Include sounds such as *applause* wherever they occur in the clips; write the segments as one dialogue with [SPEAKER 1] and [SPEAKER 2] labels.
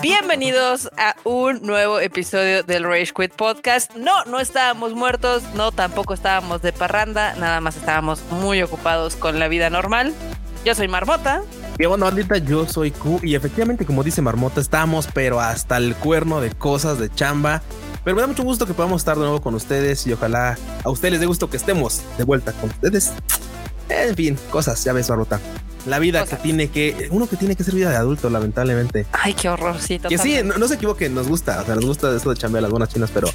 [SPEAKER 1] Bienvenidos a un nuevo episodio del Rage Quit Podcast. No, no estábamos muertos, no, tampoco estábamos de parranda, nada más estábamos muy ocupados con la vida normal. Yo soy Marmota.
[SPEAKER 2] Qué bueno, bandita, yo soy Q y efectivamente, como dice Marmota, estamos pero hasta el cuerno de cosas de chamba. Pero me da mucho gusto que podamos estar de nuevo con ustedes y ojalá a ustedes les dé gusto que estemos de vuelta con ustedes. En fin, cosas, ya ves, Marmota la vida que tiene que, uno que tiene que ser vida de adulto, lamentablemente.
[SPEAKER 1] Ay, qué horrorcito.
[SPEAKER 2] Que sí, no, se equivoque, nos gusta, o sea, nos gusta esto de chambear las buenas chinas, pero,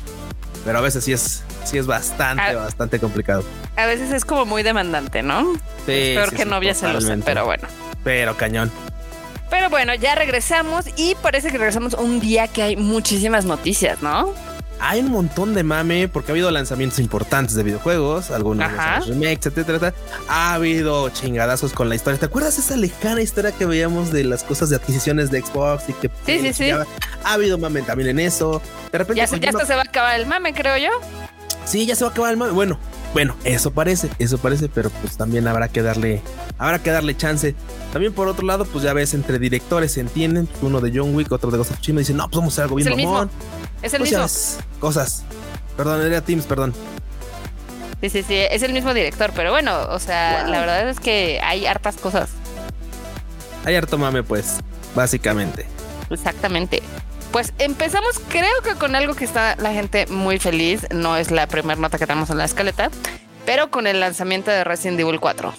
[SPEAKER 2] pero a veces sí es, sí es bastante, bastante complicado.
[SPEAKER 1] A veces es como muy demandante, ¿no? Sí. Es peor que novia celosa, pero bueno.
[SPEAKER 2] Pero cañón.
[SPEAKER 1] Pero bueno, ya regresamos y parece que regresamos un día que hay muchísimas noticias, ¿no?
[SPEAKER 2] Hay un montón de mame porque ha habido lanzamientos importantes de videojuegos, algunos remakes, etcétera, Ha habido chingadazos con la historia. ¿Te acuerdas esa lejana historia que veíamos de las cosas de adquisiciones de Xbox y que
[SPEAKER 1] sí, sí, sí.
[SPEAKER 2] Ha habido mame también en eso.
[SPEAKER 1] De repente, ya, ya se va a acabar el mame, creo yo.
[SPEAKER 2] Sí, ya se va a acabar el mame. Bueno, bueno, eso parece, eso parece, pero pues también habrá que darle, habrá que darle chance. También por otro lado, pues ya ves, entre directores se entienden, uno de John Wick, otro de Ghost of Tsushima, dicen, no, pues vamos a hacer algo bien
[SPEAKER 1] mamón. Es el mismo.
[SPEAKER 2] cosas. Perdón, era Teams, perdón.
[SPEAKER 1] Sí, sí, sí, es el mismo director, pero bueno, o sea, la verdad es que hay hartas cosas.
[SPEAKER 2] Hay harto mame, pues, básicamente.
[SPEAKER 1] Exactamente. Pues empezamos, creo que con algo que está la gente muy feliz. No es la primera nota que tenemos en la escaleta, pero con el lanzamiento de Resident Evil 4.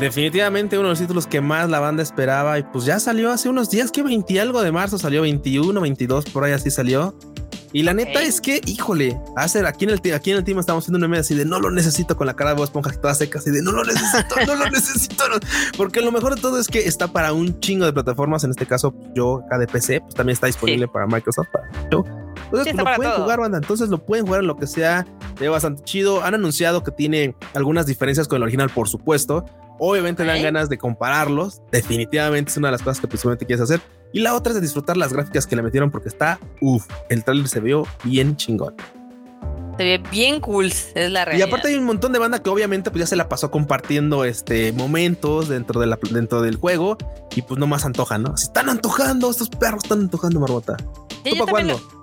[SPEAKER 2] Definitivamente uno de los títulos que más la banda esperaba y pues ya salió hace unos días, que 20 algo de marzo salió, 21, 22, por ahí así salió. Y la neta es que, híjole, hacer aquí en el aquí en el team estamos haciendo una media así de no lo necesito con la cara de voz esponja toda seca, así de no lo necesito, no lo *laughs* necesito. Porque lo mejor de todo es que está para un chingo de plataformas. En este caso, yo acá de PC, pues también está disponible para Microsoft, para yo. Entonces pues, lo pueden jugar, banda. Entonces lo pueden jugar en lo que sea. Es bastante chido. Han anunciado que tiene algunas diferencias con el original, por supuesto. Obviamente dan ganas de compararlos. Definitivamente es una de las cosas que principalmente quieres hacer. Y la otra es de disfrutar las gráficas que le metieron porque está, uff, el trailer se vio bien chingón.
[SPEAKER 1] Se ve bien cool, es la realidad.
[SPEAKER 2] Y aparte hay un montón de banda que obviamente pues ya se la pasó compartiendo este momentos dentro, de la, dentro del juego y pues no más antojan, ¿no? Se están antojando, estos perros están antojando, Marbota.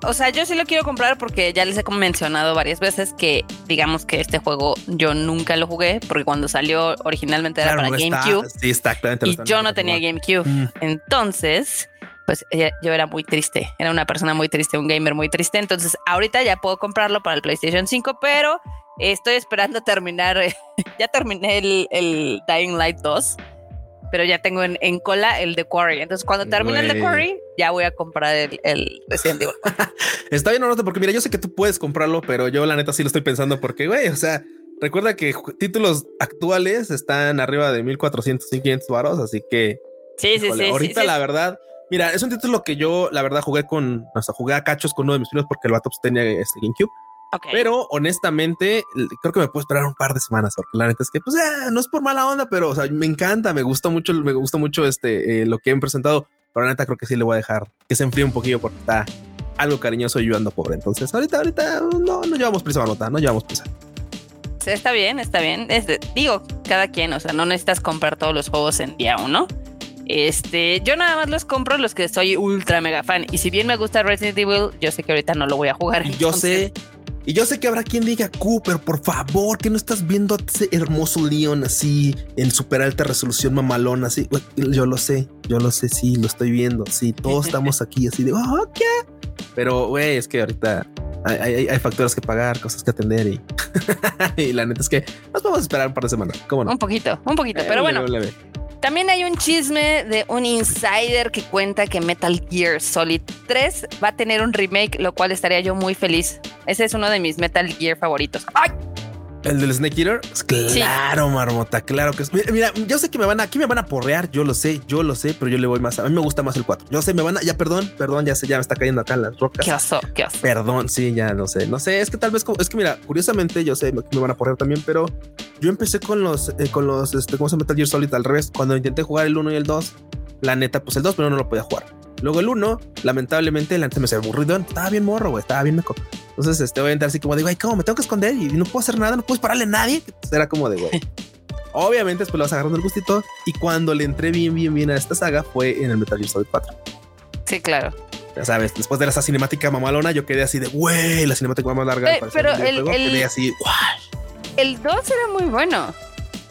[SPEAKER 1] o sea, yo sí lo quiero comprar porque ya les he mencionado varias veces que digamos que este juego yo nunca lo jugué porque cuando salió originalmente era para GameCube.
[SPEAKER 2] sí, exactamente.
[SPEAKER 1] Y yo no tenía GameCube. Mm. Entonces, pues yo era muy triste, era una persona muy triste, un gamer muy triste, entonces ahorita ya puedo comprarlo para el PlayStation 5, pero estoy esperando terminar, *laughs* ya terminé el, el, Dying Light 2, pero ya tengo en, cola el de Quarry, entonces cuando termine el de Quarry ya voy a comprar el, el Resident Evil. *laughs*
[SPEAKER 2] Está bien, no, porque mira, yo sé que tú puedes comprarlo, pero yo la neta sí lo estoy pensando porque, güey, o sea... Recuerda que títulos actuales están arriba de 1400 y 500 varos, así que
[SPEAKER 1] Sí, sí, sí.
[SPEAKER 2] Ahorita, la verdad, Mira, es un título que yo, la verdad, jugué con, o sea, jugué a cachos con uno de mis primos porque el vato pues, tenía este GameCube. Pero honestamente, creo que me puedo esperar un par de semanas, porque la neta es que, pues, eh, no es por mala onda, pero, o sea, me encanta, me gusta mucho, me gusta mucho este, eh, lo que han presentado, pero la neta creo que sí le voy a dejar que se enfríe un poquillo porque está algo cariñoso y yo ando pobre. Entonces, ahorita, ahorita, no, no llevamos prisa, Marmota, no llevamos prisa.
[SPEAKER 1] está bien, está bien. Es digo, cada quien, o sea, no necesitas comprar todos los juegos en día uno. Este, yo nada más los compro los que soy ultra mega fan. Y si bien me gusta Resident Evil, yo sé que ahorita no lo voy a jugar.
[SPEAKER 2] Yo sé. Y yo sé que habrá quien diga, Cooper, por favor, que no estás viendo a ese hermoso Leon así en super alta resolución mamalón, así. Yo lo sé, yo lo sé, sí, lo estoy viendo. Sí, todos *laughs* estamos aquí así de, oh, ¿qué? Pero, güey, es que ahorita hay, facturas que pagar, cosas que atender y, *laughs* y la neta es que nos vamos a esperar un par de semanas. ¿Cómo no?
[SPEAKER 1] Un poquito, un poquito, pero bueno. También hay un chisme de un insider que cuenta que Metal Gear Solid 3 va a tener un remake, lo cual estaría yo muy feliz. Ese es uno de mis Metal Gear favoritos. ¡Ay!
[SPEAKER 2] ¿El del Snake Eater? Pues claro, marmota, claro que es. Mira, yo sé que me van a, aquí me van a porrear, yo lo sé, yo lo sé, pero yo le voy más. A mí me gusta más el 4. Yo sé, me van a, ya perdón, perdón, ya sé, ya me está cayendo acá las rocas.
[SPEAKER 1] ¿Qué oso? ¿Qué oso?
[SPEAKER 2] Perdón, sí, ya no sé, no sé, es que tal vez, es que mira, curiosamente yo sé que me van a porrear también, pero yo empecé con los, eh, con los, este, ¿cómo se llama? Metal Gear Solid al revés. Cuando intenté jugar el 1 y el 2, la neta, pues el 2, pero no lo podía jugar. Luego el 1, lamentablemente, la neta me se aburrido. Estaba bien morro, güey. Estaba bien meco. Entonces, este, voy a entrar así como digo, ay, ¿cómo me tengo que esconder y no puedo hacer nada? No puedes pararle a nadie. Era como de, güey. *laughs* Obviamente, después lo vas agarrando el gustito. Y cuando le entré bien, bien, bien a esta saga fue en el Metal Gear Solid 4.
[SPEAKER 1] Sí, claro.
[SPEAKER 2] Ya sabes, después de esa cinemática mamalona, yo quedé así de, güey, la cinemática más larga.
[SPEAKER 1] Eh, pero el, el, quedé así, El 2 era muy bueno.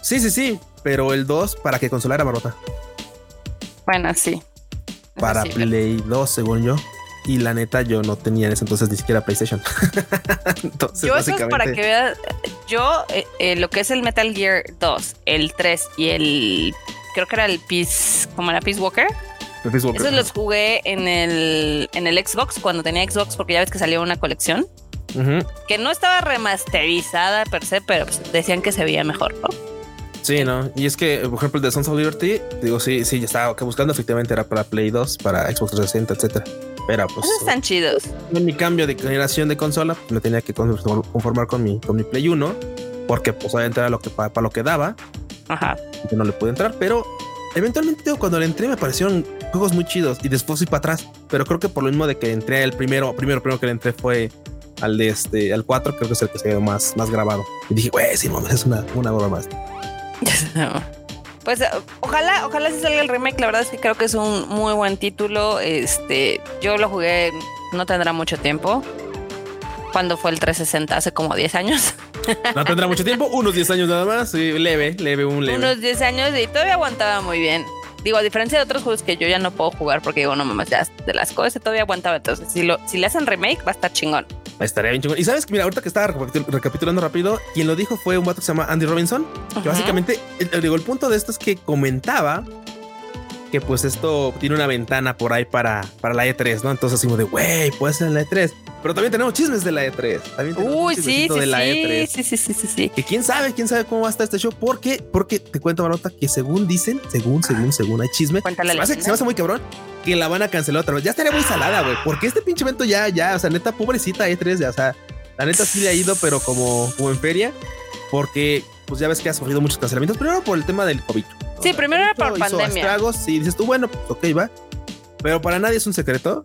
[SPEAKER 2] Sí, sí, sí. Pero el 2, ¿para qué consola era barota?
[SPEAKER 1] Bueno, sí. *laughs*
[SPEAKER 2] Para Play 2, según yo. Y la neta, yo no tenía en ese entonces ni siquiera PlayStation. *laughs*
[SPEAKER 1] entonces, yo, eso es para que veas. Yo, eh, eh, lo que es el Metal Gear 2, el 3 y el. Creo que era el Peace. ¿Cómo era Peace Walker? Esos los jugué en el, en el Xbox cuando tenía Xbox, porque ya ves que salió una colección que no estaba remasterizada per se, pero pues, decían que se veía mejor, ¿no?
[SPEAKER 2] Sí, no. Y es que, por ejemplo, el de Sons of Liberty, digo, sí, sí, ya estaba buscando. Efectivamente, era para Play 2, para Xbox 360, etcétera. Pero pues.
[SPEAKER 1] están chidos.
[SPEAKER 2] En mi cambio de generación de consola, me tenía que conformar con mi, con mi Play 1, porque pues obviamente era lo que para, lo que daba.
[SPEAKER 1] Ajá.
[SPEAKER 2] Que no le pude entrar, pero eventualmente cuando le entré me parecieron juegos muy chidos y después fui para atrás. Pero creo que por lo mismo de que entré el primero, primero, primero que le entré fue al de este, al 4, creo que es el que se ve más, más grabado. Y dije, güey, sí, es una, una broma más. *laughs*
[SPEAKER 1] Pues ojalá, ojalá se salga el remake. La verdad es que creo que es un muy buen título. Este, yo lo jugué, no tendrá mucho tiempo. Cuando fue el 360? Hace como 10 años.
[SPEAKER 2] No tendrá mucho tiempo, unos 10 años nada más. leve, leve, un leve.
[SPEAKER 1] Unos 10 años y todavía aguantaba muy bien. Digo, a diferencia de otros juegos que yo ya no puedo jugar porque digo, no mames, ya de las cosas todavía aguantaba. Entonces, si, lo, si le hacen remake, va a estar chingón.
[SPEAKER 2] Estaría bien chingón. Y sabes que, mira, ahorita que estaba recapitulando rápido, quien lo dijo fue un vato que se llama Andy Robinson, que básicamente, digo, el punto de esto es que comentaba que pues esto tiene una ventana por ahí para, para la E3, ¿no? Entonces, así como de, güey, puede ser la E3. Pero también tenemos chismes de la E3. También
[SPEAKER 1] Uy, sí, sí, de la E3. sí, sí, sí, sí, sí.
[SPEAKER 2] Que quién sabe, quién sabe cómo va a estar este show. Porque, porque te cuento, Marota, que según dicen, según, según, según hay chisme, se me, hace, se me hace muy cabrón que la van a cancelar otra vez. Ya estaría muy salada, güey. Porque este pinche evento ya, ya, o sea, neta, pobrecita E3, ya, o sea, la neta sí le ha ido, pero como, como en feria. Porque, pues ya ves que ha sufrido muchos cancelamientos. Primero por el tema del COVID.
[SPEAKER 1] Sí, primero era por pandemia.
[SPEAKER 2] Estragos y dices tú, bueno, pues ok, va. Pero para nadie es un secreto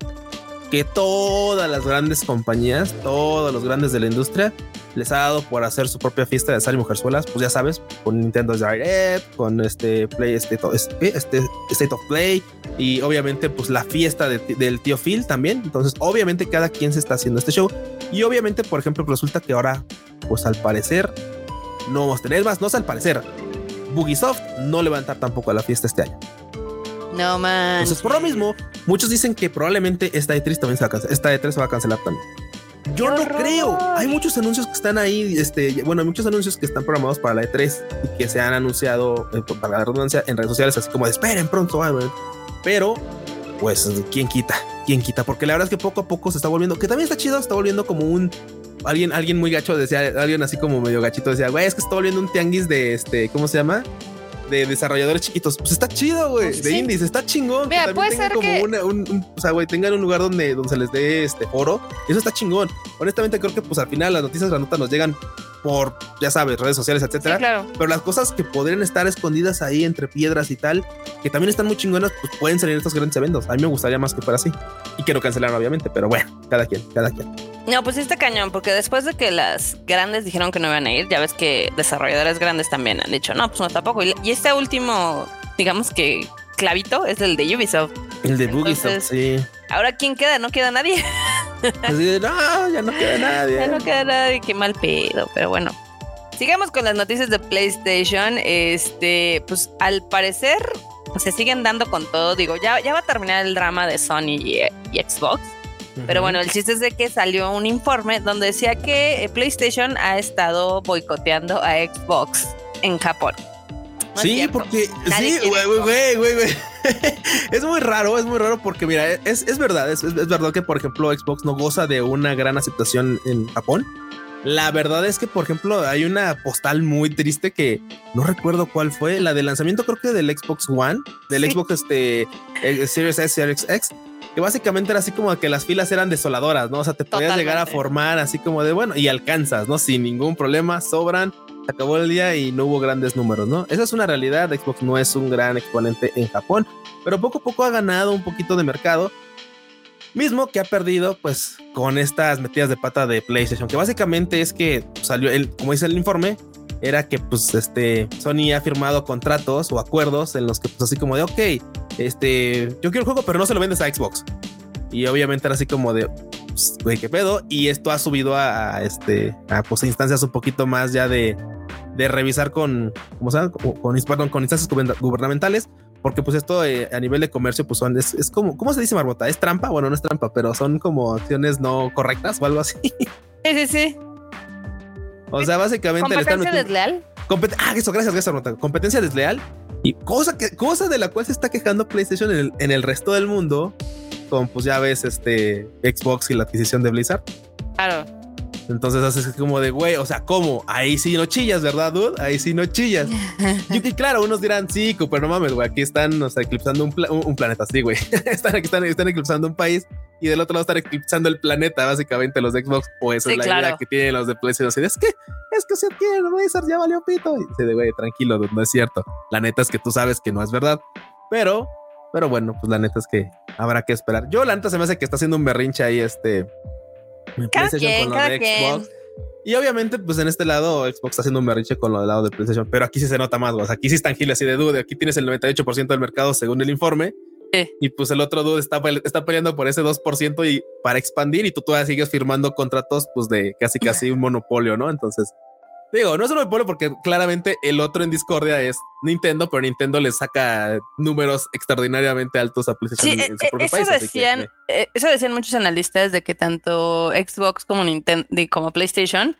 [SPEAKER 2] que todas las grandes compañías, todos los grandes de la industria, les ha dado por hacer su propia fiesta de sal y mujerzuelas, pues ya sabes, con Nintendo Direct, con este Play, este, este, este State of Play y obviamente pues la fiesta del tío Phil también. Entonces, obviamente cada quien se está haciendo este show y obviamente, por ejemplo, resulta que ahora, pues al parecer, no vamos a tener más, no es al parecer, Bugisoft no levantar tampoco a la fiesta este año.
[SPEAKER 1] No man.
[SPEAKER 2] Entonces, por lo mismo, muchos dicen que probablemente esta E3 también se va a cancelar. Esta E3 se va a cancelar también. Yo no creo. Hay muchos anuncios que están ahí. Este, bueno, hay muchos anuncios que están programados para la E3 y que se han anunciado, eh, para la redundancia, en redes sociales, así como de esperen pronto. Pero, pues, ¿quién quita? ¿Quién quita? Porque la verdad es que poco a poco se está volviendo, que también está chido, está volviendo como un alguien, alguien muy gacho decía, alguien así como medio gachito decía, güey, es que está volviendo un tianguis de este, ¿cómo se llama? De desarrolladores chiquitos. Pues está chido, güey. De indies, está chingón.
[SPEAKER 1] Mira, puede ser como que...
[SPEAKER 2] un, o sea, güey, tengan un lugar donde, donde se les dé este foro. Eso está chingón. Honestamente, creo que pues al final las noticias grandotas nos llegan por, ya sabes, redes sociales, etcétera.
[SPEAKER 1] claro.
[SPEAKER 2] Pero las cosas que podrían estar escondidas ahí entre piedras y tal, que también están muy chingonas, pues pueden salir estos grandes eventos. A mí me gustaría más que fuera así. Y quiero cancelar, obviamente, pero bueno, cada quien, cada quien.
[SPEAKER 1] No, pues está cañón, porque después de que las grandes dijeron que no iban a ir, ya ves que desarrolladores grandes también han dicho, no, pues no tampoco. Y, este último, digamos que clavito es el de Ubisoft.
[SPEAKER 2] El de Ubisoft, sí.
[SPEAKER 1] Ahora, ¿quién queda? No queda nadie. *laughs*
[SPEAKER 2] Así no, ya no queda nadie.
[SPEAKER 1] Ya no queda nadie, qué mal pedo, pero bueno. Sigamos con las noticias de PlayStation. Este, pues al parecer se siguen dando con todo. Digo, ya, ya va a terminar el drama de Sony y, Xbox. Pero bueno, el chiste es de que salió un informe donde decía que PlayStation ha estado boicoteando a Xbox en Japón.
[SPEAKER 2] sí, porque sí, güey, güey, güey, güey. *laughs* es muy raro, es muy raro porque mira, es, es verdad, es, es, verdad que por ejemplo Xbox no goza de una gran aceptación en Japón. La verdad es que, por ejemplo, hay una postal muy triste que no recuerdo cuál fue, la de lanzamiento creo que del Xbox One, del Xbox este, eh, Series S, Series X, que básicamente era así como que las filas eran desoladoras, ¿no? O sea, te podías llegar a formar así como de, bueno, y alcanzas, ¿no? Sin ningún problema, sobran se acabó el día y no hubo grandes números, ¿no? Esa es una realidad. Xbox no es un gran exponente en Japón, pero poco a poco ha ganado un poquito de mercado. Mismo que ha perdido, pues, con estas metidas de pata de PlayStation, que básicamente es que salió, el, como dice el informe, era que, pues, este, Sony ha firmado contratos o acuerdos en los que, pues, así como de, ok, este, yo quiero el juego, pero no se lo vendes a Xbox. Y obviamente era así como de, pues, qué pedo. Y esto ha subido a, este, a pues, instancias un poquito más ya de, de revisar con, ¿cómo se llama? Con, con instancias gubernamentales porque pues esto eh, a nivel de comercio pues son es, como cómo se dice Marbota es trampa bueno no es trampa pero son como acciones no correctas o algo así
[SPEAKER 1] sí sí sí
[SPEAKER 2] o sea básicamente
[SPEAKER 1] competencia desleal
[SPEAKER 2] ah eso gracias gracias Marbota competencia desleal y cosa que cosa de la cual se está quejando PlayStation en el, en el resto del mundo con pues ya ves este Xbox y la adquisición de Blizzard
[SPEAKER 1] claro
[SPEAKER 2] entonces haces como de, güey, o sea, ¿cómo? Ahí sí no chillas, ¿verdad, dude? Ahí sí no chillas. *laughs* y claro, unos dirán, sí, pero no mames, güey, aquí están, o sea, eclipsando un, un, planeta, sí, güey. *laughs* están, están, están eclipsando un país y del otro lado están eclipsando el planeta, básicamente los de Xbox, o eso es la idea que tienen los de PlayStation. es que, es que si adquieren Razer ya valió pito. Y dice, güey, tranquilo, no es cierto. La neta es que tú sabes que no es verdad, pero, pero bueno, pues la neta es que habrá que esperar. Yo, la neta se me hace que está haciendo un berrinche ahí, este,
[SPEAKER 1] cada quien, cada Xbox.
[SPEAKER 2] Y obviamente, pues en este lado, Xbox está haciendo un berriche con lo del lado de PlayStation, pero aquí sí se nota más, o aquí sí es tangible así de dude. Aquí tienes el 98% del mercado según el informe. Y pues el otro dude está, está peleando por ese 2% y para expandir y tú todavía sigues firmando contratos pues de casi casi un monopolio, ¿no? Entonces, Digo, no es un monopolio porque claramente el otro en discordia es Nintendo, pero Nintendo le saca números extraordinariamente altos a PlayStation
[SPEAKER 1] en, su propio eso país. Decían, eh, eso decían muchos analistas de que tanto Xbox como Nintendo como PlayStation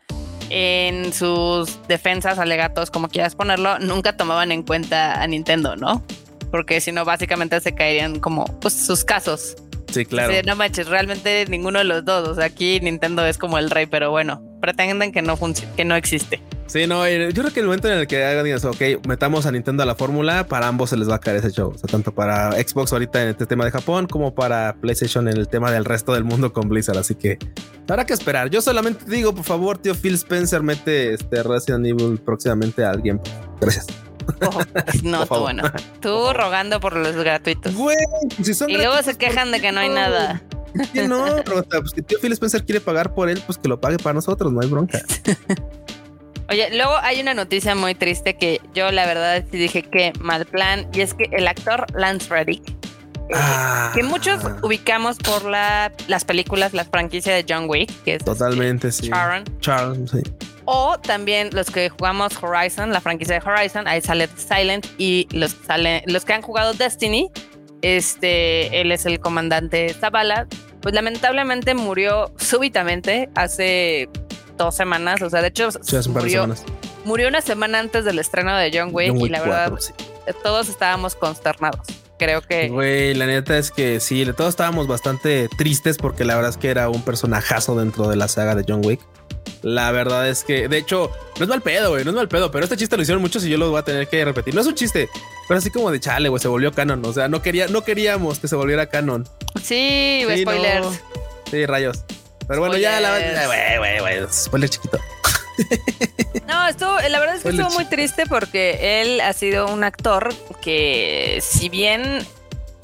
[SPEAKER 1] en sus defensas, alegatos, como quieras ponerlo, nunca tomaban en cuenta a Nintendo, ¿no? Porque si no, básicamente se caerían como pues, sus casos.
[SPEAKER 2] Sí, claro.
[SPEAKER 1] no manches, realmente ninguno de los dos. O sea, aquí Nintendo es como el rey, pero bueno, pretenden que no que no existe.
[SPEAKER 2] Sí, no, yo creo que el momento en el que hagan eso, ok, metamos a Nintendo a la fórmula, para ambos se les va a caer ese show. O sea, tanto para Xbox ahorita en este tema de Japón, como para PlayStation en el tema del resto del mundo con Blizzard. Así que habrá que esperar. Yo solamente digo, por favor, tío Phil Spencer, mete este Resident Evil próximamente a alguien. Gracias.
[SPEAKER 1] No, tú bueno. Tú rogando por los gratuitos.
[SPEAKER 2] Güey,
[SPEAKER 1] si son y luego se quejan de que no hay nada.
[SPEAKER 2] Que no, pues que tío Phil Spencer quiere pagar por él, pues que lo pague para nosotros, no hay bronca. *laughs*
[SPEAKER 1] Oye, luego hay una noticia muy triste que yo la verdad dije que mal plan, y es que el actor Lance Reddick, eh, ah. que muchos ubicamos por la, las películas, la franquicia de John Wick, que es
[SPEAKER 2] totalmente este, sí. Charon. sí.
[SPEAKER 1] O también los que jugamos Horizon, la franquicia de Horizon, ahí sale Silent y los, sale, los que han jugado Destiny, este, él es el comandante Zavala, pues lamentablemente murió súbitamente hace dos semanas, o sea, de hecho murió, murió, una semana antes del estreno de John Wick, y la verdad todos estábamos consternados. Creo que...
[SPEAKER 2] Güey, la neta es que sí, todos estábamos bastante tristes porque la verdad es que era un personajazo dentro de la saga de John Wick. La verdad es que, de hecho, no es mal pedo, güey, no es mal pedo, pero este chiste lo hicieron muchos y yo lo voy a tener que repetir. No es un chiste, pero así como de chale, güey, se volvió canon. O sea, no, quería, no queríamos que se volviera canon.
[SPEAKER 1] Sí, sí spoilers.
[SPEAKER 2] Sí, rayos. Pero bueno, ya la güey, güey, güey, spoiler chiquito. *laughs*
[SPEAKER 1] No, estuvo, la verdad es que estuvo muy triste porque él ha sido un actor que, si bien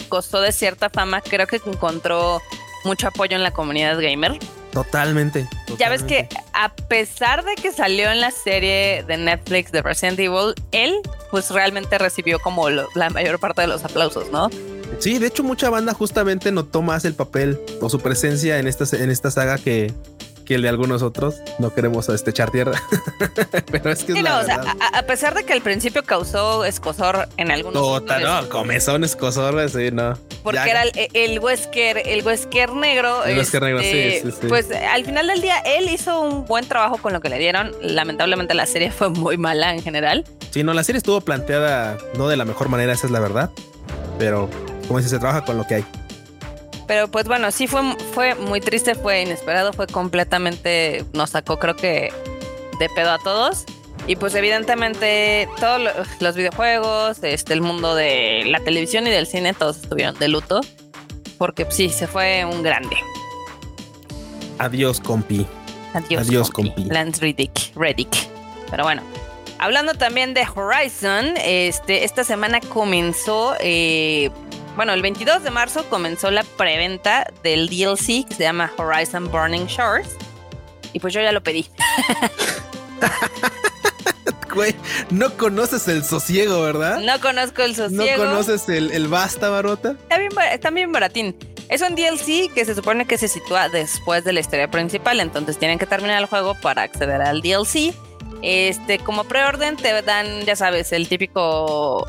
[SPEAKER 1] costó de cierta fama, creo que encontró mucho apoyo en la comunidad gamer.
[SPEAKER 2] Totalmente,
[SPEAKER 1] Ya ves que a pesar de que salió en la serie de Netflix de Resident Evil, él pues realmente recibió como la mayor parte de los aplausos, ¿no?
[SPEAKER 2] Sí, de hecho mucha banda justamente notó más el papel o su presencia en esta, en esta saga que, que el de algunos otros. No queremos este, echar tierra. *laughs* Pero es que es la
[SPEAKER 1] a, pesar de que al principio causó escosor en algunos.
[SPEAKER 2] Total, no, comezón, escosor, sí, no.
[SPEAKER 1] Porque era el, el, Wesker, el Wesker negro.
[SPEAKER 2] El Wesker negro, sí, este, sí, sí.
[SPEAKER 1] Pues al final del día, él hizo un buen trabajo con lo que le dieron. Lamentablemente, la serie fue muy mala en general.
[SPEAKER 2] Sí, no, la serie estuvo planteada no de la mejor manera, esa es la verdad. Pero, como dice, se trabaja con lo que hay.
[SPEAKER 1] Pero pues bueno, sí fue, fue muy triste, fue inesperado, fue completamente, nos sacó creo que de pedo a todos. Y pues evidentemente todos los videojuegos, este, el mundo de la televisión y del cine, todos estuvieron de luto. Porque sí, se fue un grande.
[SPEAKER 2] Adiós, compi.
[SPEAKER 1] Adiós, Adiós compi. Lance Reddick. Reddick. Pero bueno, Hablando también de Horizon, este, esta semana comenzó, eh, bueno, el 22 de marzo comenzó la preventa del DLC que se llama Horizon Burning Shores. Y pues yo ya lo pedí. *laughs*
[SPEAKER 2] Güey, no conoces el sosiego, ¿verdad?
[SPEAKER 1] No conozco el sosiego.
[SPEAKER 2] No conoces el, el basta, barota.
[SPEAKER 1] Está bien, está bien baratín. Es un DLC que se supone que se sitúa después de la historia principal, entonces tienen que terminar el juego para acceder al DLC. Este, como preorden te dan, ya sabes, el típico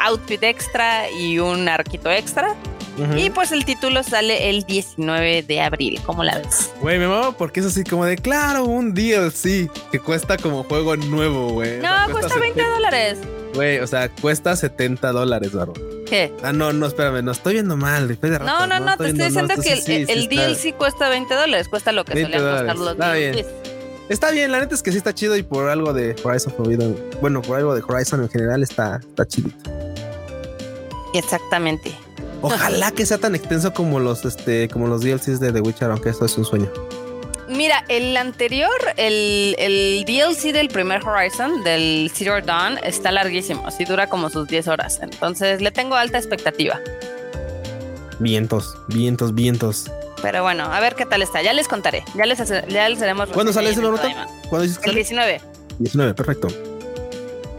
[SPEAKER 1] outfit extra y un arquito extra. Y pues el título sale el 19 de abril, ¿cómo la ves?
[SPEAKER 2] Güey, me mamo porque es así como de, claro, un DLC que cuesta como juego nuevo, güey.
[SPEAKER 1] No, cuesta, 20 dólares.
[SPEAKER 2] Güey, o sea, cuesta 70 dólares, baro.
[SPEAKER 1] ¿Qué?
[SPEAKER 2] Ah, no, no, espérame, no estoy viendo mal.
[SPEAKER 1] no, no, no, te estoy diciendo que el, DLC cuesta 20 dólares, cuesta lo que solían costar los
[SPEAKER 2] Bien. Está bien, la neta es que sí está chido y por algo de Horizon Forbidden, bueno, por algo de Horizon en general está, está chidito.
[SPEAKER 1] Exactamente.
[SPEAKER 2] Ojalá que sea tan extenso como los, este, como los DLCs de The Witcher, aunque esto es un sueño.
[SPEAKER 1] Mira, el anterior, el, el DLC del primer Horizon, del Zero Dawn, está larguísimo. Así dura como sus 10 horas. Entonces le tengo alta expectativa.
[SPEAKER 2] Vientos, vientos, vientos.
[SPEAKER 1] Pero bueno, a ver qué tal está. Ya les contaré. Ya les, ya les haremos.
[SPEAKER 2] ¿Cuándo sale ese nota? ¿Cuándo
[SPEAKER 1] dices El 19.
[SPEAKER 2] 19, perfecto.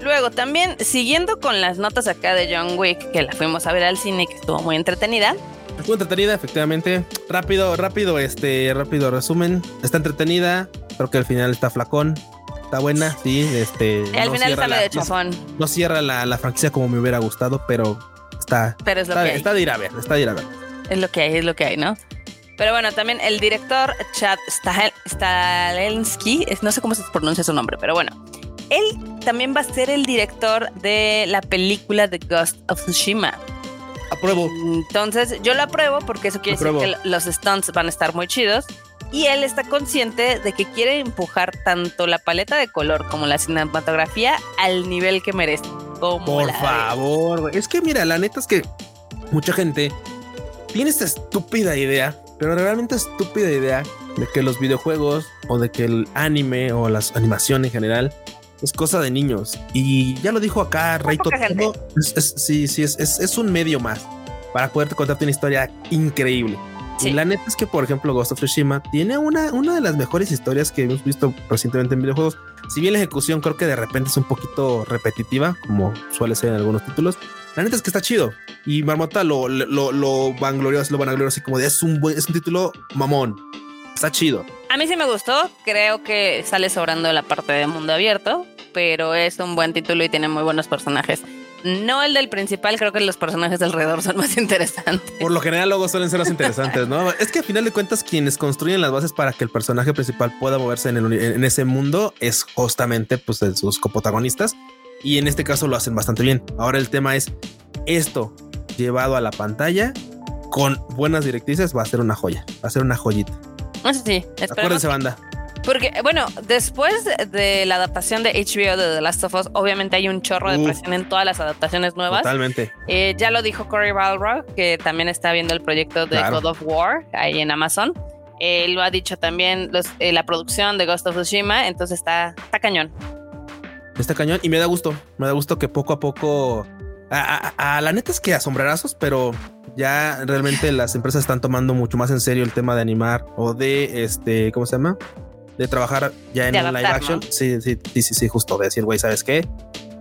[SPEAKER 1] Luego también, siguiendo con las notas acá de John Wick, que la fuimos a ver al cine, que estuvo muy entretenida.
[SPEAKER 2] Estuvo entretenida, efectivamente. Rápido, rápido, este, rápido resumen. Está entretenida, creo que al final está flacón. Está buena, sí, este.
[SPEAKER 1] al final está medio chafón.
[SPEAKER 2] No, cierra la, franquicia como me hubiera gustado, pero está.
[SPEAKER 1] Pero es lo
[SPEAKER 2] está,
[SPEAKER 1] que hay.
[SPEAKER 2] está de ir a ver, está de ir a ver.
[SPEAKER 1] Es lo que hay, es lo que hay, ¿no? Pero bueno, también el director Chad Stahelski, no sé cómo se pronuncia su nombre, pero bueno, él también va a ser el director de la película The Ghost of Tsushima.
[SPEAKER 2] Apruebo.
[SPEAKER 1] Entonces, yo lo apruebo porque eso quiere decir que los stunts van a estar muy chidos. Y él está consciente de que quiere empujar tanto la paleta de color como la cinematografía al nivel que merece.
[SPEAKER 2] Por favor, es que mira, la neta es que mucha gente tiene esta estúpida idea, pero realmente estúpida idea de que los videojuegos o de que el anime o las animaciones en general es cosa de niños. Y ya lo dijo acá Rey sí, sí, es, es, un medio más para poderte contarte una historia increíble. Y la neta es que, por ejemplo, Ghost of Tsushima tiene una, una de las mejores historias que hemos visto recientemente en videojuegos. Si bien la ejecución creo que de repente es un poquito repetitiva, como suele ser en algunos títulos, la neta es que está chido. Y Marmota lo, lo, lo vanglorioso, lo vanaglorioso, así como de es un buen, es un título mamón. Está chido.
[SPEAKER 1] A mí sí me gustó. Creo que sale sobrando la parte de mundo abierto, pero es un buen título y tiene muy buenos personajes. No el del principal, creo que los personajes alrededor son más *laughs* interesantes.
[SPEAKER 2] Por lo general, luego suelen ser más interesantes, ¿no? es que a final de cuentas, quienes construyen las bases para que el personaje principal pueda moverse en, ese mundo es justamente pues, sus coprotagonistas. Y en este caso lo hacen bastante bien. Ahora el tema es esto llevado a la pantalla con buenas directrices va a ser una joya, va a ser una joyita.
[SPEAKER 1] Sí,
[SPEAKER 2] Acuérdense, banda.
[SPEAKER 1] Porque, bueno, después de la adaptación de HBO de The Last of Us, obviamente hay un chorro de presión en todas las adaptaciones nuevas.
[SPEAKER 2] Totalmente.
[SPEAKER 1] Eh, ya lo dijo Cory Balrog, que también está viendo el proyecto de God of War ahí en Amazon. Él lo ha dicho también eh, la producción de Ghost of Tsushima, entonces está, está cañón.
[SPEAKER 2] Está cañón y me da gusto, me da gusto que poco a poco a, la neta es que asombrarazos, pero ya realmente las empresas están tomando mucho más en serio el tema de animar o de este, ¿cómo se llama? De trabajar ya en live action. Sí, sí, sí, sí, justo de decir, güey, ¿sabes qué?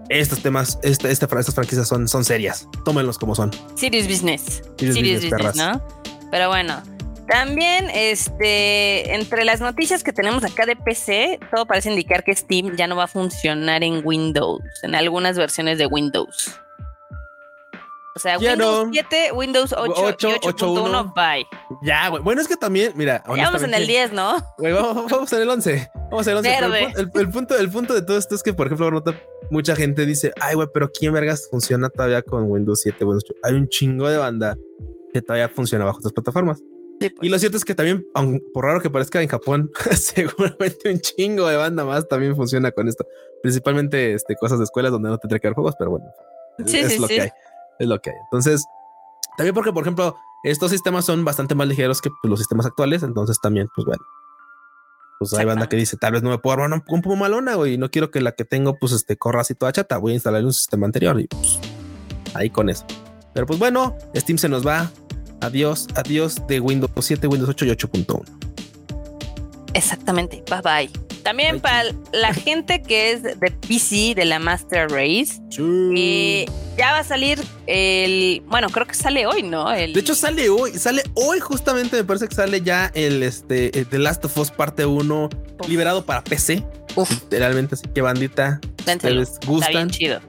[SPEAKER 2] Estos temas, este, este, estas franquicias son, son serias. Tómenlos como son.
[SPEAKER 1] Serious business. Serious, business, ¿no? Pero bueno, también, este, entre las noticias que tenemos acá de PC, todo parece indicar que Steam ya no va a funcionar en Windows, en algunas versiones de Windows. O sea, Windows 7, Windows 8, 8.1, bye.
[SPEAKER 2] Ya, güey. Bueno, es que también, mira.
[SPEAKER 1] Ya vamos en el 10, ¿no?
[SPEAKER 2] Güey, vamos, en el 11. Vamos en el 11. El, punto, el punto de todo esto es que, por ejemplo, mucha gente dice, ay, güey, pero ¿quién vergas funciona todavía con Windows 7, Windows 8? Hay un chingo de banda que todavía funciona bajo estas plataformas. Pues. Y lo cierto es que también, por raro que parezca en Japón, *laughs* seguramente un chingo de banda más también funciona con esto. Principalmente este, cosas de escuelas donde no tendría que haber juegos, pero bueno, es lo que hay es lo que hay. Entonces, también porque, por ejemplo, estos sistemas son bastante más ligeros que pues, los sistemas actuales, entonces también, pues bueno. Pues hay banda que dice, tal vez no me puedo armar una compu malona, güey, y no quiero que la que tengo, pues, este, corra así toda chata. Voy a instalar un sistema anterior y pues, ahí con eso. Pero pues bueno, Steam se nos va. Adiós, adiós de Windows 7, Windows 8 y 8.1.
[SPEAKER 1] Exactamente. Bye bye. También para la gente que es de PC de la Master Race, eh, ya va a salir el. Bueno, creo que sale hoy, ¿no?
[SPEAKER 2] De hecho, sale hoy. Sale hoy, justamente. Me parece que sale ya el este The Last of Us parte 1 liberado para PC. Literalmente, así que bandita.
[SPEAKER 1] Les gustan. chido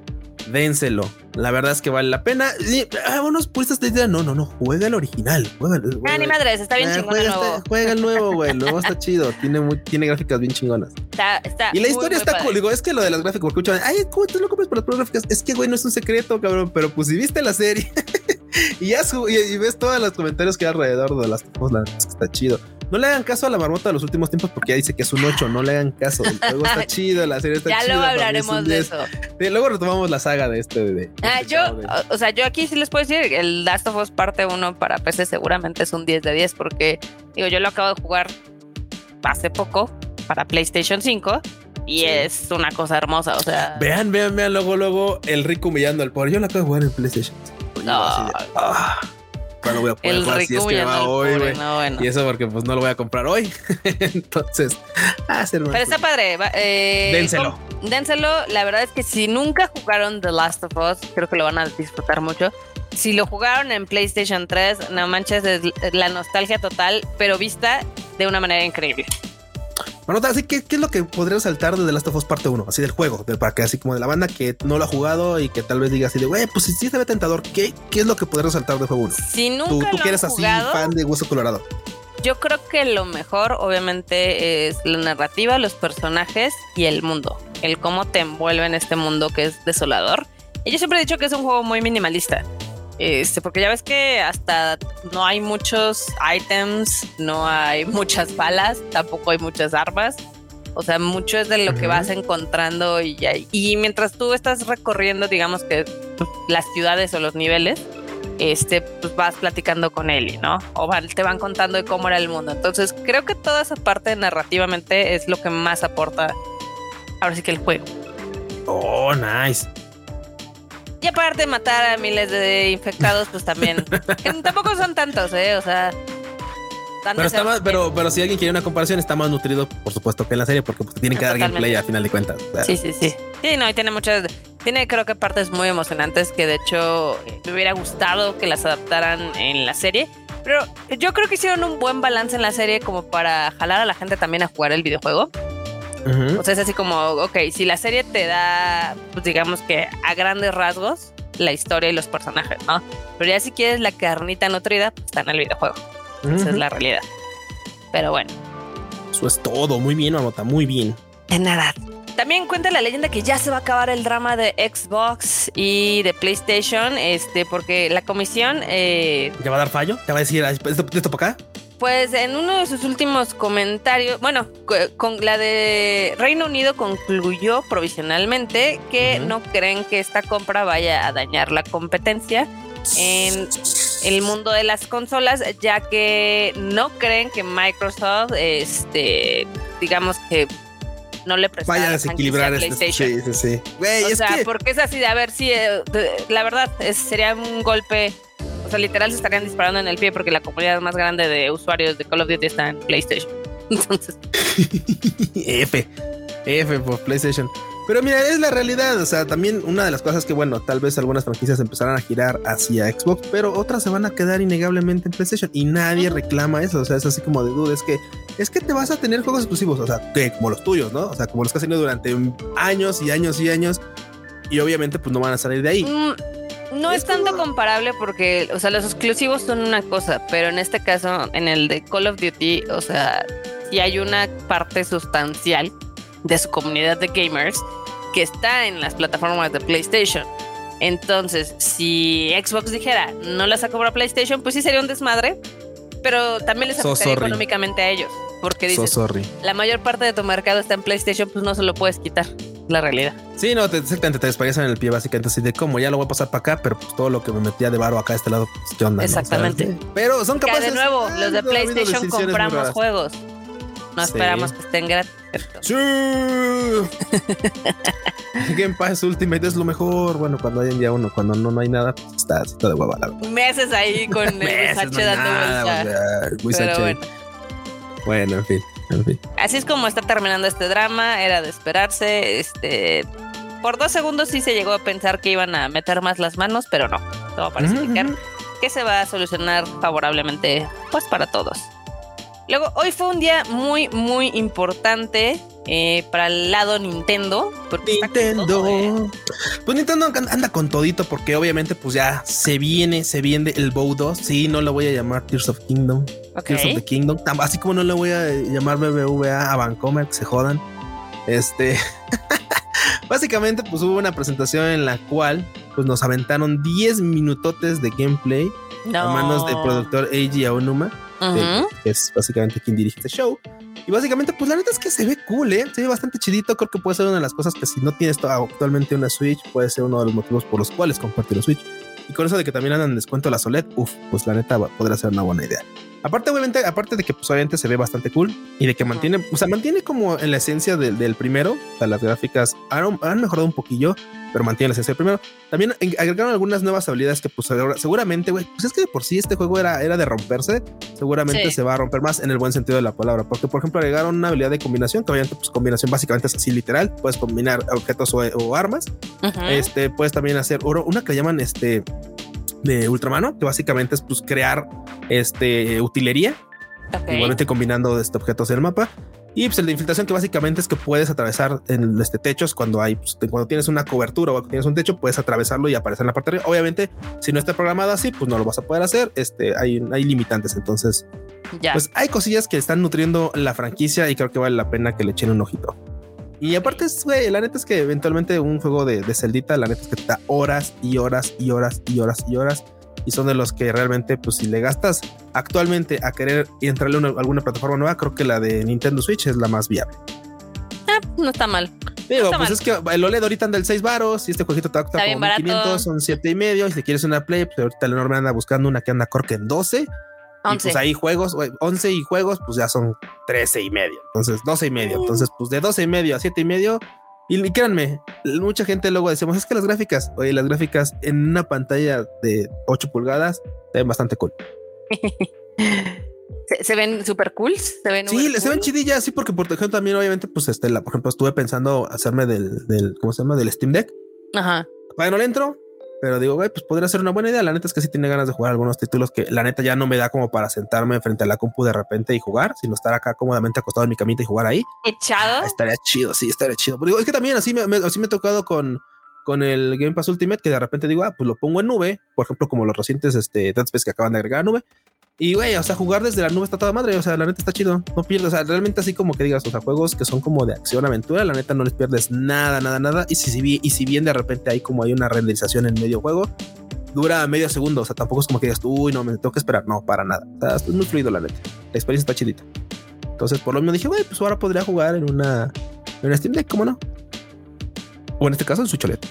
[SPEAKER 2] dénselo. La verdad es que vale la pena. Y, ah, unos puestos te dirán, no, no, no, juega el original. Juega,
[SPEAKER 1] ah, ni madres, está bien ah, chingón
[SPEAKER 2] juega,
[SPEAKER 1] el nuevo.
[SPEAKER 2] Este, juega el nuevo, güey. El nuevo está *laughs* chido. Tiene, muy, tiene gráficas bien chingonas.
[SPEAKER 1] Está, está
[SPEAKER 2] y la historia está cool. Digo, es que lo de las gráficas, porque escuchan, ay, ¿cómo te lo compras por las gráficas? Es que, güey, no es un secreto, cabrón. Pero pues si viste la serie *laughs* y ya y, ves todos los comentarios que hay alrededor de las cosas, la, está chido. No le hagan caso a la marmota de los últimos tiempos porque ya dice que es un 8. No le hagan caso. El juego está *laughs* chido, la serie está chida.
[SPEAKER 1] Ya luego hablaremos de eso.
[SPEAKER 2] luego retomamos la saga de este. De,
[SPEAKER 1] ah, yo, o sea, yo aquí sí les puedo decir: el Last of Us parte 1 para PC seguramente es un 10 de 10 porque, digo, yo lo acabo de jugar hace poco para PlayStation 5 y es una cosa hermosa. O sea,
[SPEAKER 2] vean, vean, vean, luego, luego el rico humillando al pobre. Yo lo acabo de jugar en PlayStation.
[SPEAKER 1] No,
[SPEAKER 2] cuando voy a poder jugar si es que va hoy, güey. Y eso porque pues no lo voy a comprar hoy. *laughs* Entonces, hacer
[SPEAKER 1] Pero está padre. Eh,
[SPEAKER 2] dénselo.
[SPEAKER 1] Dénselo. La verdad es que si nunca jugaron The Last of Us, creo que lo van a disfrutar mucho. Si lo jugaron en PlayStation 3, no manches, es la nostalgia total, pero vista de una manera increíble.
[SPEAKER 2] Bueno, así que, ¿qué es lo que podría saltar de The Last of Us parte 1? Así del juego, de, para que así como de la banda que no lo ha jugado y que tal vez diga así de, güey, pues si sí se ve tentador, ¿qué, ¿qué es lo que podría saltar del juego 1?
[SPEAKER 1] Si nunca tú,
[SPEAKER 2] tú que así fan de Hueso Colorado.
[SPEAKER 1] Yo creo que lo mejor, obviamente, es la narrativa, los personajes y el mundo. El cómo te envuelve en este mundo que es desolador. Y yo siempre he dicho que es un juego muy minimalista. Este, porque ya ves que hasta no hay muchos items, no hay *laughs* muchas balas, tampoco hay muchas armas. O sea, mucho es de lo que vas encontrando y, y mientras tú estás recorriendo, digamos que las ciudades o los niveles, este, pues vas platicando con Ellie, ¿no? O te van contando de cómo era el mundo. Entonces, creo que toda esa parte narrativamente es lo que más aporta ahora sí que el juego.
[SPEAKER 2] Oh, nice.
[SPEAKER 1] Y aparte matar a miles de infectados, pues también. tampoco son tantos, ¿eh? O sea.
[SPEAKER 2] Pero, está más, pero, pero si alguien quiere una comparación, está más nutrido, por supuesto, que en la serie, porque pues, tienen que dar gameplay a final de cuentas.
[SPEAKER 1] Sí, sí, sí. Sí, no, y tiene muchas. Tiene, creo que partes muy emocionantes que de hecho me hubiera gustado que las adaptaran en la serie. Pero yo creo que hicieron un buen balance en la serie como para jalar a la gente también a jugar el videojuego. O sea, es así como, ok, si la serie te da, pues digamos que a grandes rasgos, la historia y los personajes, ¿no? Pero ya si quieres la carnita nutrida, pues está en el videojuego. Esa es la realidad. Pero bueno.
[SPEAKER 2] Eso es todo. Muy bien, Marmota, muy bien.
[SPEAKER 1] De nada. También cuenta la leyenda que ya se va a acabar el drama de Xbox y de PlayStation, este, porque la comisión. Eh,
[SPEAKER 2] ¿Ya va a dar fallo? ¿Ya va a decir esto, esto para acá?
[SPEAKER 1] Pues en uno de sus últimos comentarios, bueno, con la de Reino Unido concluyó provisionalmente que no creen que esta compra vaya a dañar la competencia en el mundo de las consolas, ya que no creen que Microsoft, este, digamos que no le presta
[SPEAKER 2] vaya a desequilibrar este
[SPEAKER 1] PlayStation.
[SPEAKER 2] Sí, sí,
[SPEAKER 1] sí. o sea, porque es así de a ver si eh, la verdad sería un golpe sea, literal se estarían disparando en el pie porque la comunidad más grande de usuarios de Call of Duty está en PlayStation. *laughs* Entonces.
[SPEAKER 2] F. F por PlayStation. Pero mira, es la realidad. O sea, también una de las cosas que, bueno, tal vez algunas franquicias empezarán a girar hacia Xbox, pero otras se van a quedar innegablemente en PlayStation y nadie reclama eso. O sea, es así como de duda. Es que es que te vas a tener juegos exclusivos, o sea, que como los tuyos, ¿no? O sea, como los que has tenido durante años y años y años. Y obviamente, pues no van a salir de ahí.
[SPEAKER 1] Mm, no es, tanto comparable porque, o sea, los exclusivos son una cosa, pero en este caso, en el de Call of Duty, o sea, sí hay una parte sustancial de su comunidad de gamers que está en las plataformas de PlayStation. Entonces, si Xbox dijera no las saco para PlayStation, pues sí sería un desmadre, pero también les afectaría económicamente a ellos. Porque dices, la mayor parte de tu mercado está en PlayStation, pues no se lo puedes quitar la realidad.
[SPEAKER 2] Sí, no, te, exactamente, te desparecen en el pie básicamente así de cómo ya lo voy a pasar para acá, pero pues todo lo que me metía de varo acá a este lado, pues qué onda.
[SPEAKER 1] Exactamente.
[SPEAKER 2] Pero son capaces.
[SPEAKER 1] de nuevo, los de PlayStation compramos juegos. No esperamos que estén gratis.
[SPEAKER 2] Sí. *laughs* Game Pass Ultimate es lo mejor. Bueno, cuando hay un día uno, cuando no, no hay nada, pues está, está de hueva.
[SPEAKER 1] Meses ahí con *laughs* el H dando vuelta.
[SPEAKER 2] bueno. bueno, en fin.
[SPEAKER 1] Así es como está terminando este drama, era de esperarse. Este, por dos segundos sí se llegó a pensar que iban a meter más las manos, pero no. Todo parece indicar que se va a solucionar favorablemente, pues para todos. Luego, hoy fue un día muy, muy importante eh, para el lado Nintendo.
[SPEAKER 2] Nintendo. ¿eh? Pues Nintendo anda con todito porque obviamente pues ya se viene, se viene el Bow 2. Sí, no lo voy a llamar Tears of Kingdom. Tears of the Kingdom. Así como no le voy a llamar BBVA a Vancomer, que se jodan. Este... *laughs* Básicamente pues hubo una presentación en la cual pues nos aventaron 10 minutotes de gameplay a manos del productor Eiji Aonuma, que es básicamente quien dirige este show. Y básicamente, pues la neta es que se ve cool, ¿eh? Se ve bastante chidito. Creo que puede ser una de las cosas que si no tienes actualmente una Switch, puede ser uno de los motivos por los cuales compartir la Switch. Y con eso de que también andan en descuento la OLED, uff, pues la neta podría ser una buena idea. Aparte, obviamente, aparte de que pues obviamente se ve bastante cool y de que mantiene, o sea, mantiene como en la esencia del, del primero, o sea, las gráficas han, han mejorado un poquillo, pero mantiene la esencia del primero. También agregaron algunas nuevas habilidades que pues seguramente, güey, pues es que de por sí este juego era, era de romperse, seguramente se va a romper más en el buen sentido de la palabra, porque por ejemplo agregaron una habilidad de combinación, que obviamente pues combinación básicamente es así literal, puedes combinar objetos o, armas, este, puedes también hacer oro, una que llaman este de Ultramano, que básicamente es pues crear este utilería, igualmente combinando este objetos en el mapa. Y pues el de infiltración que básicamente es que puedes atravesar en este techos cuando hay, pues, cuando tienes una cobertura o tienes un techo, puedes atravesarlo y aparecer en la parte de arriba. Obviamente, si no está programado así, pues no lo vas a poder hacer. Este, hay, hay limitantes. Entonces, ya. pues hay cosillas que están nutriendo la franquicia y creo que vale la pena que le echen un ojito. Y aparte, güey, la neta es que eventualmente un juego de, de Celdita, la neta es que te da horas y horas y horas y horas y horas. Y son de los que realmente, pues si le gastas actualmente a querer entrarle a alguna plataforma nueva, creo que la de Nintendo Switch es la más viable.
[SPEAKER 1] Ah, no está mal.
[SPEAKER 2] Digo, pues es que el OLED ahorita anda del 6 varos y este jueguito te costar como 1500, son 7 y medio. Y si quieres una Play, pues ahorita el enorme anda buscando una que anda corque en 12 y pues ahí juegos, 11 y juegos, pues ya son 13 y medio. Entonces, 12 y medio. Entonces, pues de 12 y medio a 7 y medio. Y, créanme, mucha gente luego decimos, es que las gráficas, oye, las gráficas en una pantalla de 8 pulgadas se ven bastante cool. *laughs*
[SPEAKER 1] ¿Se, ven súper cool? ¿Se ven
[SPEAKER 2] sí, se ven chidillas, sí, porque por ejemplo también obviamente, pues este, la, por ejemplo, estuve pensando hacerme del, del, ¿cómo se llama? Del Steam Deck.
[SPEAKER 1] Ajá.
[SPEAKER 2] Bueno, le entro, pero digo, güey, pues podría ser una buena idea. La neta es que sí tiene ganas de jugar algunos títulos que la neta ya no me da como para sentarme frente a la compu de repente y jugar, sino estar acá cómodamente acostado en mi camita y jugar ahí.
[SPEAKER 1] Echado.
[SPEAKER 2] Ah, estaría chido, sí, estaría chido. Pero digo, es que también así me, así me he tocado con, con el Game Pass Ultimate, que de repente digo, ah, pues lo pongo en nube, por ejemplo, como los recientes este, Dead Space que acaban de agregar a nube, y güey, o sea, jugar desde la nube está toda madre. O sea, la neta está chido. No pierdes. O sea, realmente así como que digas, o sea, juegos que son como de acción, aventura, la neta no les pierdes nada, nada, nada. Y si, y si bien de repente hay como hay una renderización en medio juego, dura medio segundo. O sea, tampoco es como que digas, uy, no, me tengo que esperar. No, para nada. O es muy fluido, la neta. La experiencia está chidita. Entonces, por lo menos dije, güey, pues ahora podría jugar en una, en una Steam Deck, ¿cómo no? O en este caso en su cholet.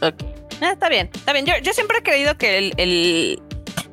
[SPEAKER 1] Ok. Ah, está bien, está bien. Yo, yo siempre he creído que el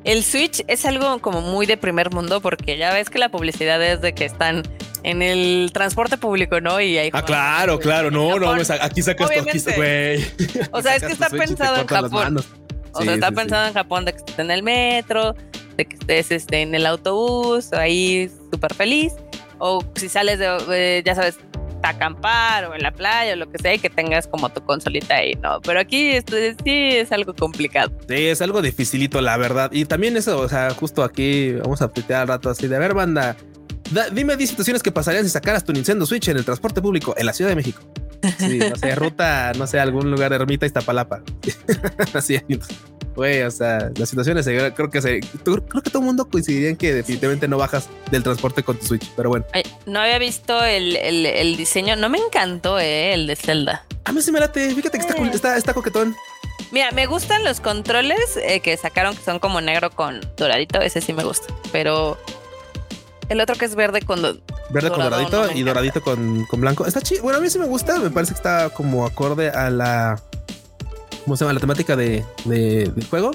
[SPEAKER 1] el Switch es algo como muy de primer mundo porque ya ves que la publicidad es de que están en el transporte público, ¿no? Y hay
[SPEAKER 2] Ah, claro, claro, no, no, aquí sacas tu aquí, güey.
[SPEAKER 1] O sea, es que está pensado en Japón. O sea, está pensado en Japón de que estés en el metro, de que estés este, en el autobús, ahí súper feliz. O si sales de, ya sabes, acampar o en la playa o lo que sea y que tengas como tu consolita ahí, ¿no? Pero aquí esto, sí es algo complicado.
[SPEAKER 2] Sí, es algo dificilito, la verdad. Y también eso, o sea, justo aquí vamos a pitear al rato así de, a ver, banda, dime 10 situaciones que pasarían si sacaras tu Nintendo Switch en el transporte público en la Ciudad de México. Sí, no sé, ruta, no sé, algún lugar, ermita Iztapalapa. *laughs* así, güey, o sea, las situaciones creo que se, creo que todo el mundo coincidiría en que definitivamente no bajas del transporte con tu Switch, pero bueno.
[SPEAKER 1] no había visto el, el, diseño, no me encantó, eh, el de Zelda.
[SPEAKER 2] A mí sí me late, fíjate que está, eh. está, está coquetón.
[SPEAKER 1] Mira, me gustan los controles eh, que sacaron que son como negro con doradito, ese sí me gusta, pero el otro que es verde con
[SPEAKER 2] verde con doradito y doradito con, con, blanco. Está chido. Bueno, a mí sí me gusta, me parece que está como acorde a la ¿cómo se llama? La temática de, del juego.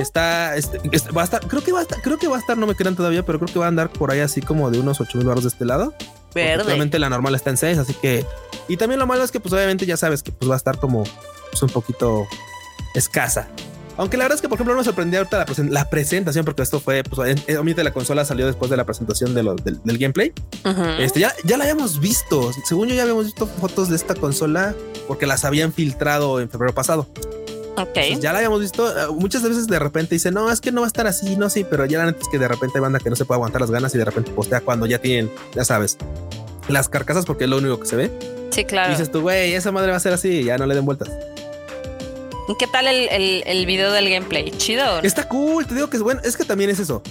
[SPEAKER 2] Está, este, este, va a estar, creo que va a estar, creo que va a estar, no me crean todavía, pero creo que va a andar por ahí así como de unos 8 mil barros de este lado. Obviamente la normal está en 6, así que. Y también lo malo es que, pues, obviamente ya sabes que pues va a estar como pues, un poquito escasa. Aunque la verdad es que, por ejemplo, no me sorprendió ahorita la, presentación, porque esto fue, pues, obviamente la consola salió después de la presentación de del, gameplay. Este ya, ya la habíamos visto. Según yo, ya habíamos visto fotos de esta consola porque las habían filtrado en febrero pasado.
[SPEAKER 1] Ok.
[SPEAKER 2] ya la habíamos visto. Eh, muchas veces de repente dice, no, es que no va a estar así, no, sí, pero ya la neta es que de repente hay banda que no se puede aguantar las ganas y de repente postea cuando ya tienen, ya sabes, las carcasas porque es lo único que se ve.
[SPEAKER 1] Sí, claro.
[SPEAKER 2] dices tú, güey, esa madre va a ser así, ya no le den vueltas.
[SPEAKER 1] ¿Qué tal el, el, el video del gameplay? Chido.
[SPEAKER 2] Está cool, te digo que es bueno. Es que también es eso.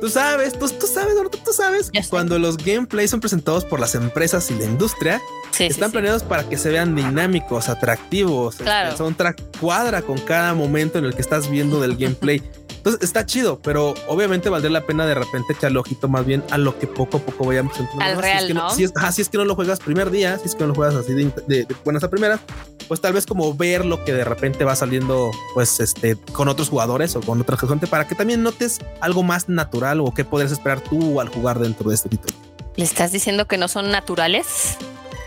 [SPEAKER 2] Tú sabes, tú, tú sabes, tú, tú sabes, cuando los gameplays son presentados por las empresas y la industria, están planeados para que se vean dinámicos, atractivos.
[SPEAKER 1] Claro.
[SPEAKER 2] El soundtrack cuadra con cada momento en el que estás viendo del gameplay. *laughs* Entonces está chido, pero obviamente valdría la pena de repente echarle ojito más bien a lo que poco a poco vayamos
[SPEAKER 1] entrando. Al real,
[SPEAKER 2] si es, que
[SPEAKER 1] ¿no?
[SPEAKER 2] si, es, que no lo juegas primer día, si es que no lo juegas así de, de, buenas a primeras, pues tal vez como ver lo que de repente va saliendo, pues este, con otros jugadores o con otra gente para que también notes algo más natural o qué podrías esperar tú al jugar dentro de este título.
[SPEAKER 1] ¿Le estás diciendo que no son naturales?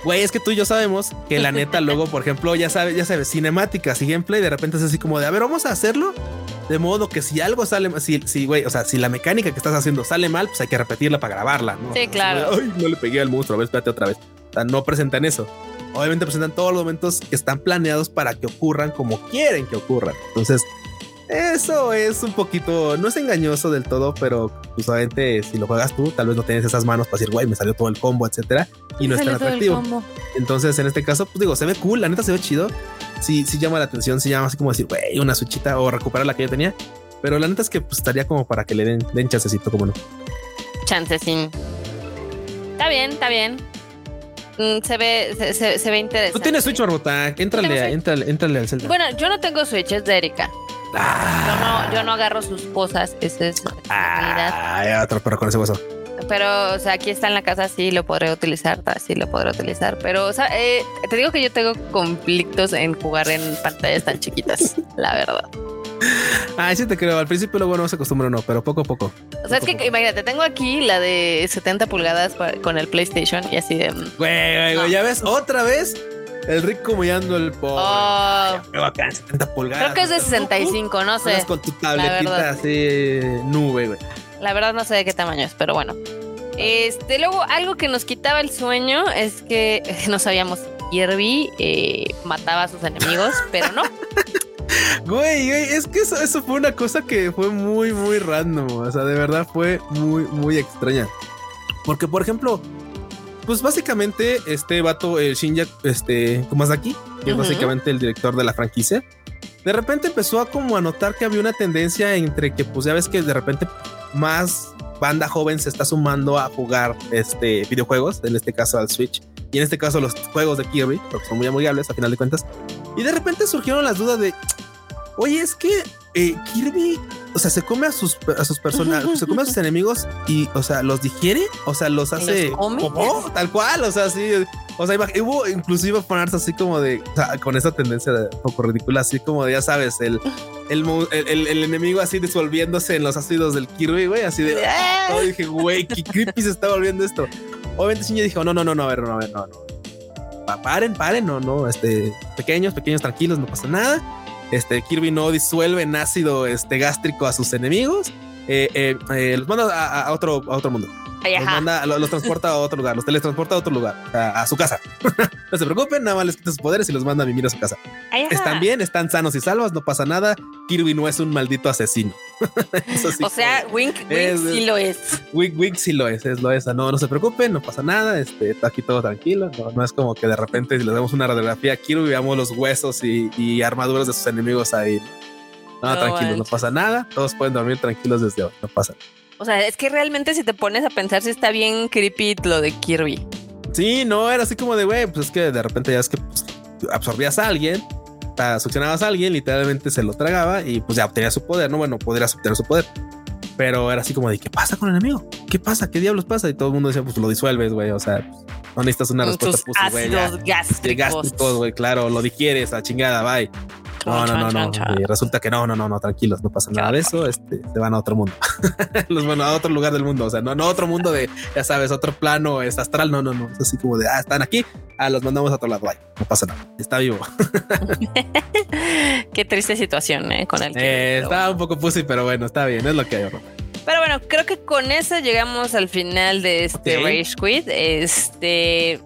[SPEAKER 2] Güey, es que tú y yo sabemos que la neta luego, por ejemplo, ya sabes, ya sabes, cinemáticas y gameplay, de repente es así como de, a ver, vamos a hacerlo de modo que si algo sale, si, si, güey, o sea, si la mecánica que estás haciendo sale mal, pues hay que repetirla para grabarla, ¿no?
[SPEAKER 1] Sí, claro.
[SPEAKER 2] Ay, no le pegué al monstruo, a ver, espérate otra vez. O sea, no presentan eso. Obviamente presentan todos los momentos que están planeados para que ocurran como quieren que ocurran. Entonces, eso es un poquito, no es engañoso del todo, pero usualmente si lo juegas tú, tal vez no tienes esas manos para decir, güey, me salió todo el combo, etcétera, y no es tan atractivo. Entonces, en este caso, pues digo, se ve cool, la neta se ve chido. Sí, sí llama la atención, sí llama así como decir, güey, una suchita o recuperar la que yo tenía. Pero la neta es que pues, estaría como para que le den, den chancecito, como no.
[SPEAKER 1] Chancecín. Está bien, está bien. Mm, se ve, se, ve interesante.
[SPEAKER 2] Tú tienes Switch, Barbota. Éntrale, éntrale, éntrale al Zelda.
[SPEAKER 1] Bueno, yo no tengo Switch, es de Erika. Ah. Yo, no, yo no agarro sus cosas, esa es
[SPEAKER 2] ah, otro perro con ese hueso.
[SPEAKER 1] Pero, o sea, aquí está en la casa, sí lo podré utilizar, sí lo podré utilizar. Pero, o sea, eh, te digo que yo tengo conflictos en jugar en pantallas tan chiquitas, *laughs* la verdad.
[SPEAKER 2] Ay, sí te creo. Al principio luego no se acostumbra no, pero poco a poco.
[SPEAKER 1] O sea, es que imagínate, tengo aquí la de 70 pulgadas con el PlayStation y así de.
[SPEAKER 2] Mm, güey, güey, ya ves, otra vez el Rick humillando el pobre.
[SPEAKER 1] Oh.
[SPEAKER 2] Acá 70 pulgadas.
[SPEAKER 1] Creo que es de 65, no sé.
[SPEAKER 2] Con tu tabletita así nube, güey.
[SPEAKER 1] La verdad no sé de qué tamaño es, pero bueno. Este, luego algo que nos quitaba el sueño es que *laughs* no sabíamos si Kirby eh, mataba a sus enemigos, *laughs* pero no.
[SPEAKER 2] Güey, güey, es que eso, eso, fue una cosa que fue muy, muy random. O sea, de verdad fue muy, muy extraña. Porque, por ejemplo, pues básicamente este vato, el Shinja, este, aquí que es básicamente el director de la franquicia, de repente empezó a como a notar que había una tendencia entre que, pues ya ves que de repente más banda joven se está sumando a jugar este videojuegos, en este caso al Switch, y en este caso los juegos de Kirby, porque son muy amigables a final de cuentas. Y de repente surgieron las dudas de, oye, es que eh, Kirby, o sea, se come a sus, a sus personajes, se come a sus enemigos y, o sea, los digiere, o sea, los hace como tal cual, o sea, sí. O sea, hubo inclusive ponerse así como de, o sea, con esa tendencia de poco ridícula, así como de, ya sabes, el, el, el, el, enemigo así disolviéndose en los ácidos del Kirby, güey, así de, oh, dije, güey, qué creepy se está volviendo esto. Obviamente Shinji dijo, no, no, no, no, a ver, no, a ver, no, no. Paren, paren, no, no, este, pequeños, pequeños, tranquilos, no pasa nada este, Kirby no disuelve en ácido este, gástrico a sus enemigos. Eh, eh, eh, los manda a, otro, a otro mundo. Los, manda, los, transporta a otro lugar, los teletransporta a otro lugar, a, su casa. *laughs* no se preocupen, nada más les quita sus poderes y los manda a vivir a su casa. Están bien, están sanos y salvos, no pasa nada. Kirby no es un maldito asesino. *laughs*
[SPEAKER 1] o sea, Wink, Wink sí lo es.
[SPEAKER 2] Wink, Wink sí lo es, es lo es. No, no se preocupen, no pasa nada. Este, está aquí todo tranquilo. No, es como que de repente si le damos una radiografía a Kirby veamos los huesos y, armaduras de sus enemigos ahí. No, tranquilo, no pasa nada. Todos pueden dormir tranquilos desde hoy, no pasa nada.
[SPEAKER 1] O sea, es que realmente si te pones a pensar si está bien creepy lo de Kirby.
[SPEAKER 2] Sí, no, era así como de, güey, pues es que de repente ya es que pues, absorbías a alguien, succionabas a alguien, literalmente se lo tragaba y pues ya obtenía su poder, ¿no? Bueno, podrías obtener su poder. Pero era así como de, ¿qué pasa con el enemigo? ¿Qué pasa? ¿Qué diablos pasa? Y todo el mundo decía, pues lo disuelves, güey. O sea, no necesitas una respuesta,
[SPEAKER 1] pues, güey. Gástricos.
[SPEAKER 2] gástricos, güey, claro, lo digieres a chingada, bye. No, no, no, no. Y resulta que no, no, no, no, tranquilos, no pasa nada de eso. Este se van a otro mundo. *laughs* Los van a otro lugar del mundo. O sea, no, no otro mundo de, ya sabes, otro plano es astral. No, no, no. Es así como de ah, están aquí. Ah, los mandamos a otro lado. no pasa nada. Está vivo. *laughs* *laughs*
[SPEAKER 1] Qué triste situación ¿eh? con el
[SPEAKER 2] que. Eh, está un poco pussy, pero bueno, está bien. Es lo que hay.
[SPEAKER 1] Pero bueno, creo que con eso llegamos al final de este Rage Quit. Este.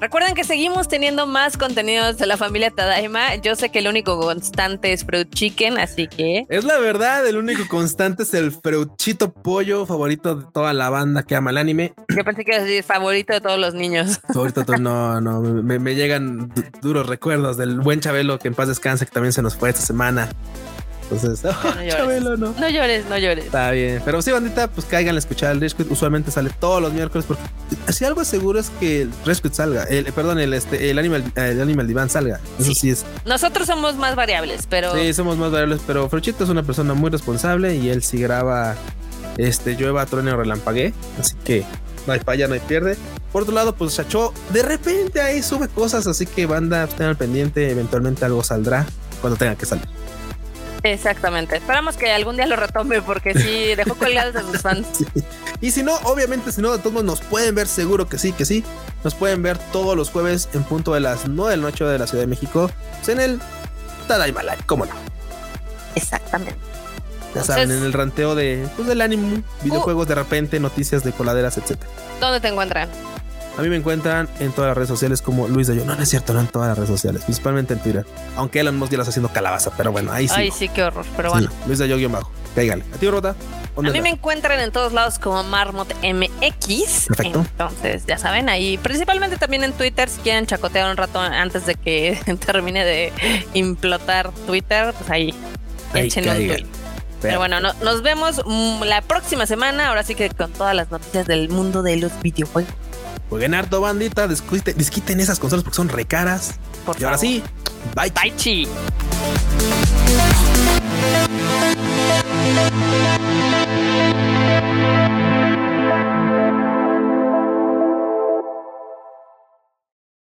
[SPEAKER 1] Recuerden que seguimos teniendo más contenidos de la familia Tadaima. Yo sé que el único constante es Fruit Chicken, así que.
[SPEAKER 2] Es la verdad, el único constante es el Fruchito Pollo, favorito de toda la banda que ama el anime.
[SPEAKER 1] Yo pensé que iba a decir favorito de todos los niños. *laughs*
[SPEAKER 2] Favorito no, no, me, me llegan duros recuerdos del buen Chabelo que en paz descanse, que también se nos fue esta semana. Entonces, no, *laughs* llores.
[SPEAKER 1] no. llores, no llores.
[SPEAKER 2] Está bien. Pero sí, bandita, pues caigan a escuchar el Rescue. Usualmente sale todos los miércoles porque si algo seguro es que el Rescue salga. El, perdón, el, este, el Animal, el Animal Divan salga. Eso sí. es.
[SPEAKER 1] Nosotros somos más variables, pero.
[SPEAKER 2] Sí, somos más variables, pero Frochito es una persona muy responsable y él sí graba este llueva, truene o relampagué. Así que no hay falla, no hay pierde. Por otro lado, pues Chacho de repente ahí sube cosas, así que banda, estén al pendiente, eventualmente algo saldrá cuando tenga que salir.
[SPEAKER 1] Exactamente. Esperamos que algún día lo retome porque sí dejó colgados a sus fans. *laughs*
[SPEAKER 2] Y si no, obviamente, si no, de todos modos nos pueden ver, seguro que sí, que sí. Nos pueden ver todos los jueves en punto de las 9 de la noche de la Ciudad de México pues, en el Tadaima Live, cómo no.
[SPEAKER 1] Exactamente.
[SPEAKER 2] Ya saben, en el ranteo de, pues, del ánimo, videojuegos de repente, noticias de coladeras, etcétera.
[SPEAKER 1] ¿Dónde te encuentran?
[SPEAKER 2] A mí me encuentran en todas las redes sociales como Luis de Yo. No, no es cierto, no en todas las redes sociales, principalmente en Twitter. Aunque Elon Musk ya las haciendo calabaza, pero bueno, ahí sí.
[SPEAKER 1] Ay, sí, qué horror, pero bueno.
[SPEAKER 2] Luis de Yo guion bajo. Cáigale. ¿A ti, Rota?
[SPEAKER 1] A mí me encuentran en todos lados como Marmot MX. Perfecto. Entonces, ya saben, ahí principalmente también en Twitter, si quieren chacotear un rato antes de que *laughs* termine de implotar Twitter, pues ahí, echen un tweet. Pero bueno, nos vemos mm, la próxima semana, ahora sí que con todas las noticias del mundo de los videojuegos.
[SPEAKER 2] Jueguen harto, bandita. Desquiten, esas consolas porque son recaras. y ahora sí, bye.
[SPEAKER 1] Bye, chi.